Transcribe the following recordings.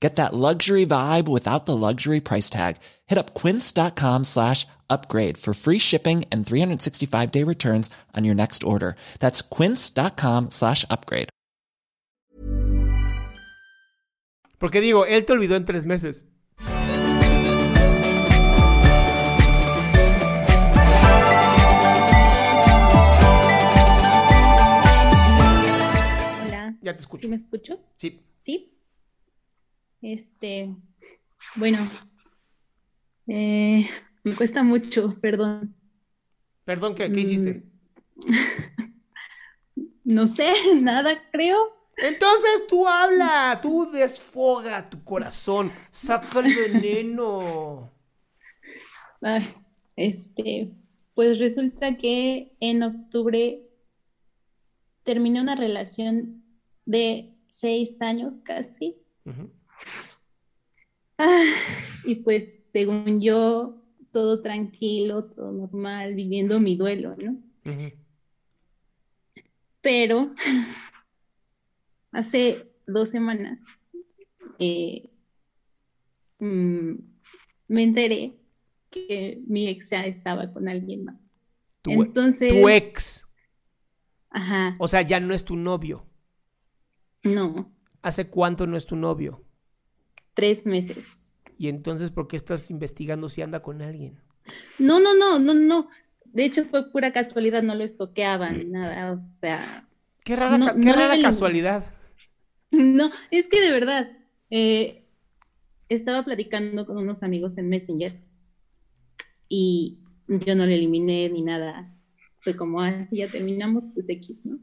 Get that luxury vibe without the luxury price tag. Hit up quince.com slash upgrade for free shipping and 365 day returns on your next order. That's quince.com slash upgrade. Porque digo, él te olvidó en tres meses. Hola. Ya te escucho. ¿Sí me escucho? Sí. Sí. Este, bueno, eh, me cuesta mucho, perdón. Perdón, ¿qué, qué hiciste? No sé, nada creo. Entonces tú habla, tú desfoga tu corazón, saca el veneno. Ay, este, pues resulta que en octubre terminé una relación de seis años casi. Ah, y pues según yo, todo tranquilo, todo normal, viviendo mi duelo, ¿no? Pero hace dos semanas eh, mm, me enteré que mi ex ya estaba con alguien más. Tu, Entonces, tu ex, ajá, o sea, ya no es tu novio. no, ¿Hace cuánto no es tu novio? Tres meses. Y entonces, ¿por qué estás investigando si anda con alguien? No, no, no, no, no. De hecho, fue pura casualidad, no lo estoqueaban ni nada. O sea, Qué rara, No- qué no rara casualidad. No, es que de verdad, eh, estaba platicando con unos amigos en Messenger y yo no le eliminé ni nada. Fue como, ah, sí, ya terminamos, pues X, ¿no?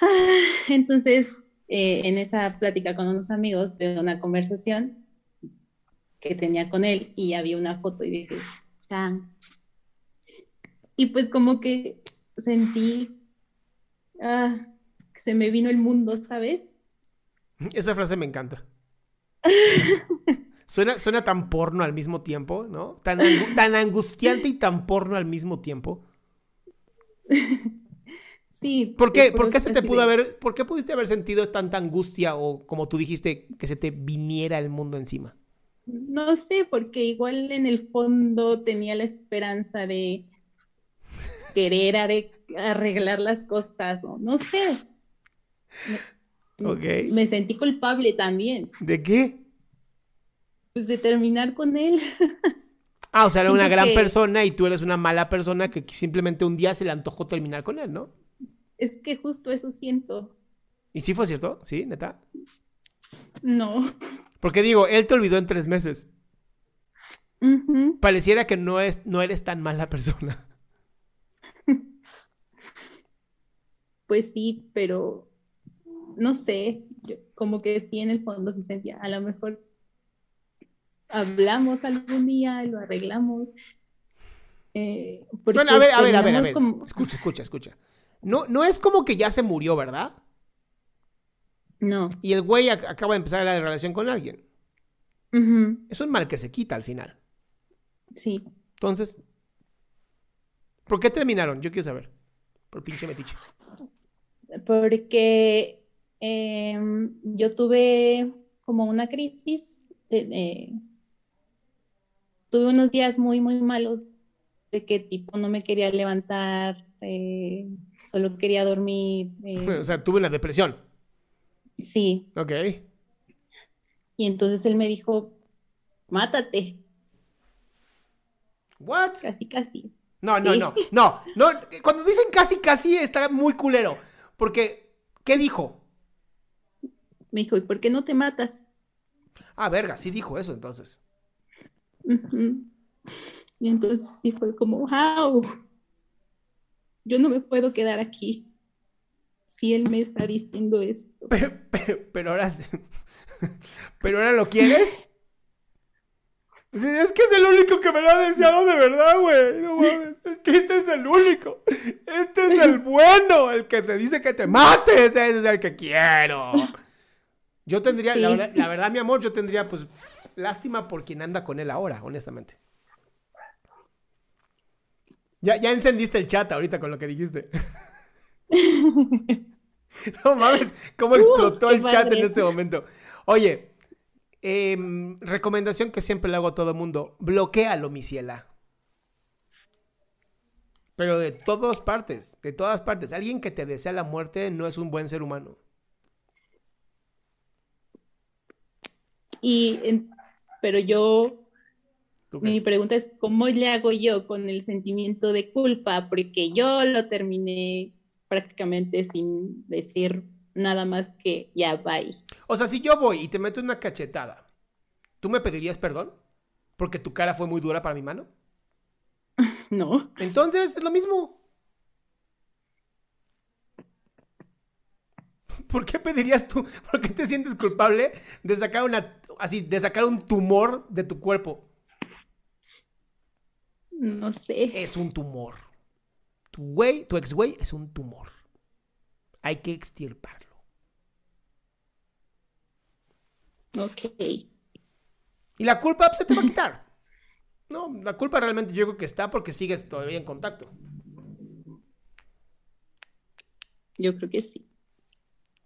Ah, entonces, eh, en esa plática con unos amigos, veo una conversación que tenía con él y había una foto y dije, chan. Y pues como que sentí, ah, que se me vino el mundo, ¿sabes? Esa frase me encanta. Suena, suena tan porno al mismo tiempo, ¿no? Tan, angu- tan angustiante y tan porno al mismo tiempo. Sí. ¿Por qué, juro ¿Por qué se te pudo de- haber, por qué pudiste haber sentido tanta angustia o como tú dijiste, que se te viniera el mundo encima? No sé, porque igual en el fondo tenía la esperanza de querer arreglar las cosas, o no sé. Me, Ok. me sentí culpable también, ¿De qué? pues de terminar con él. Ah, o sea, era una gran que- persona y tú eres una mala persona que simplemente un día se le antojó terminar con él, ¿no? Es que justo eso siento. ¿Y sí fue cierto? ¿Sí? ¿Neta? No. Porque digo, él te olvidó en tres meses. Pareciera que no, es, no eres tan mala persona. Pues sí, pero no sé, yo como que sí en el fondo se sentía, a lo mejor hablamos algún día, lo arreglamos. Eh, bueno, a ver, a ver, a ver, a ver. Escucha, escucha, escucha. No, no es como que ya se murió, ¿verdad? No. Y el güey acaba de empezar la relación con alguien. Es un mal que se quita al final. Sí. Entonces, ¿por qué terminaron? Yo quiero saber. Por pinche metiche. Porque em, yo tuve como una crisis. tuve unos días muy, muy malos de que tipo no me quería levantar, eh, solo quería dormir. Eh. O sea, tuve una depresión. Sí. Ok. Y entonces él me dijo, mátate. What? Casi, casi. No, no, no, no, no. Cuando dicen casi, casi está muy culero. Porque, ¿qué dijo? Me dijo, ¿y por qué no te matas? Ah, verga, sí dijo eso entonces. Y entonces sí fue como, wow, yo no me puedo quedar aquí si él me está diciendo esto. Pero, pero, ahora, pero ahora lo quieres. Es que es el único que me lo ha deseado de verdad, güey. No mames. Es que este es el único. Este es el bueno, el que te dice que te mates. Ese es el que quiero. Yo tendría, la, verdad, la verdad, mi amor, yo tendría, pues, lástima por quien anda con él ahora, honestamente. Ya, ya encendiste el chat ahorita con lo que dijiste. no mames, cómo explotó uh, el chat en este momento. Oye, em, recomendación que siempre le hago a todo mundo: bloquealo, mi ciela. Pero de todas partes, de todas partes. Alguien que te desea la muerte no es un buen ser humano. Y, pero yo mi pregunta es, ¿cómo le hago yo con el sentimiento de culpa? Porque yo lo terminé prácticamente sin decir nada más que ya bye. O sea, si yo voy y te meto una cachetada, ¿tú me pedirías perdón? ¿Porque tu cara fue muy dura para mi mano? No. Entonces, es lo mismo. ¿Por qué pedirías tú? ¿Por qué te sientes culpable de sacar una así, de sacar un tumor de tu cuerpo? No sé. Es un tumor. Tu güey, tu ex güey es un tumor. Hay que extirparlo. Ok. Y la culpa pues, se te va a quitar. No, la culpa realmente yo creo que está porque sigues todavía en contacto. Yo creo que sí.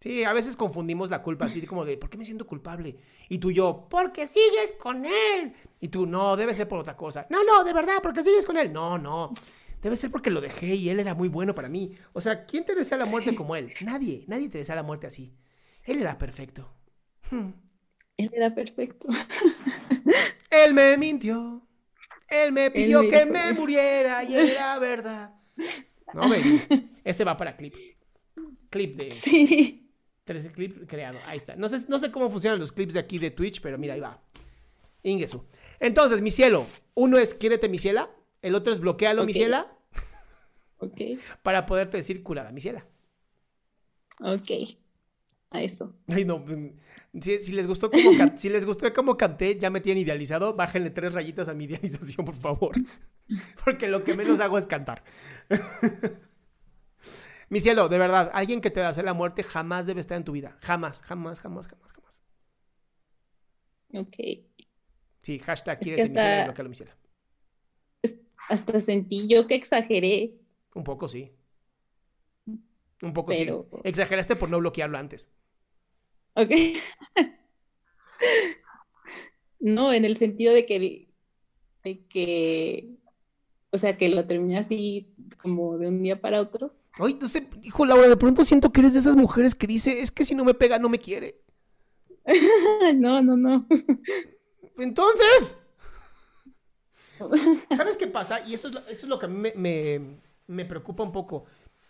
Sí, a veces confundimos la culpa así como de, ¿por qué me siento culpable? Y tú y yo, porque sigues con él. Y tú, no, debe ser por otra cosa. No, no, de verdad, porque sigues con él. No, no, debe ser porque lo dejé y él era muy bueno para mí. O sea, ¿quién te desea la muerte como él? Nadie, nadie te desea la muerte así. Él era perfecto. Hmm. Él era perfecto. él me mintió. Él me pidió que me muriera y era verdad. No, baby. Ese va para clip. Clip de... Sí. 13 clip creado. Ahí está. No sé, no sé cómo funcionan los clips de aquí de Twitch, pero mira, ahí va. Ingesu. Entonces, mi cielo. Uno es quiérete, mi ciela. El otro es bloquealo, mi ciela. Ok. Para poderte decir curada, mi ciela. Ok. A eso. Ay, no. Mm, si, les gustó cómo si les gustó cómo canté, ya me tienen idealizado, bájenle tres rayitas a mi idealización, por favor. Porque lo que menos hago es cantar. Mi cielo, de verdad, alguien que te va a hacer la muerte jamás debe estar en tu vida. Jamás, jamás, jamás, jamás, jamás. Ok. Sí, hashtag quiere mi cielo, mi cielo. Hasta sentí yo que exageré. Un poco sí. Un poco sí. Exageraste por no bloquearlo antes. Ok. no, en el sentido de que, de que, o sea, que lo terminé así como de un día para otro. Ay, no sé, hijo Laura, de pronto siento que eres de esas mujeres que dice, es que si no me pega, no me quiere. no, no, no. Entonces. ¿Sabes qué pasa? Y eso es lo, eso es lo que a mí me, me, preocupa un poco.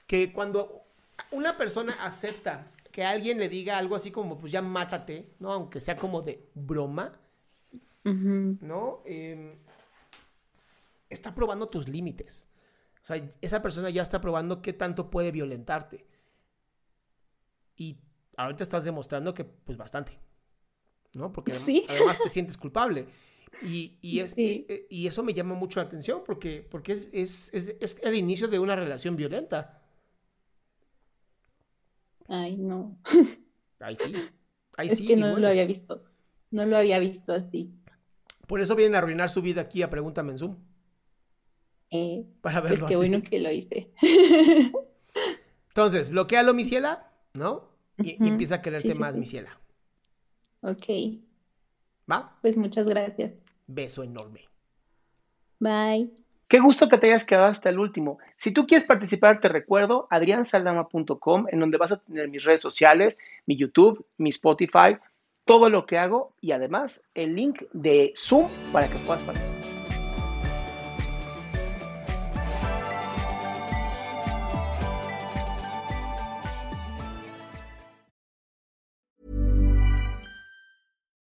Que cuando una persona acepta que alguien le diga algo así como, pues ya mátate, ¿no? Aunque sea como de broma, ¿no? Em, está probando tus límites. O sea, esa persona ya está probando qué tanto puede violentarte. Y ahorita estás demostrando que, pues, bastante. ¿No? Porque además te sientes culpable. Y, y, es, Sí. eh, y eso me llama mucho la atención porque, porque es, es, es, es el inicio de una relación violenta. Ay, no. Ahí sí. Ahí Es sí. que no bueno. lo había visto. No lo había visto así. Por eso vienen a arruinar su vida aquí a Pregúntame en Zoom. Eh, Para pues verlo qué así. bueno que lo hice. Entonces, bloquealo, mi ciela, ¿no? Y, empieza a quererte Sí, sí, más, sí. mi ciela. Ok, ¿Va? pues muchas gracias. Beso enorme. Bye. Qué gusto que te hayas quedado hasta el último. Si tú quieres participar, te recuerdo adriansaldama.com, en donde vas a tener mis redes sociales, mi YouTube, mi Spotify, todo lo que hago y además el link de Zoom para que puedas participar.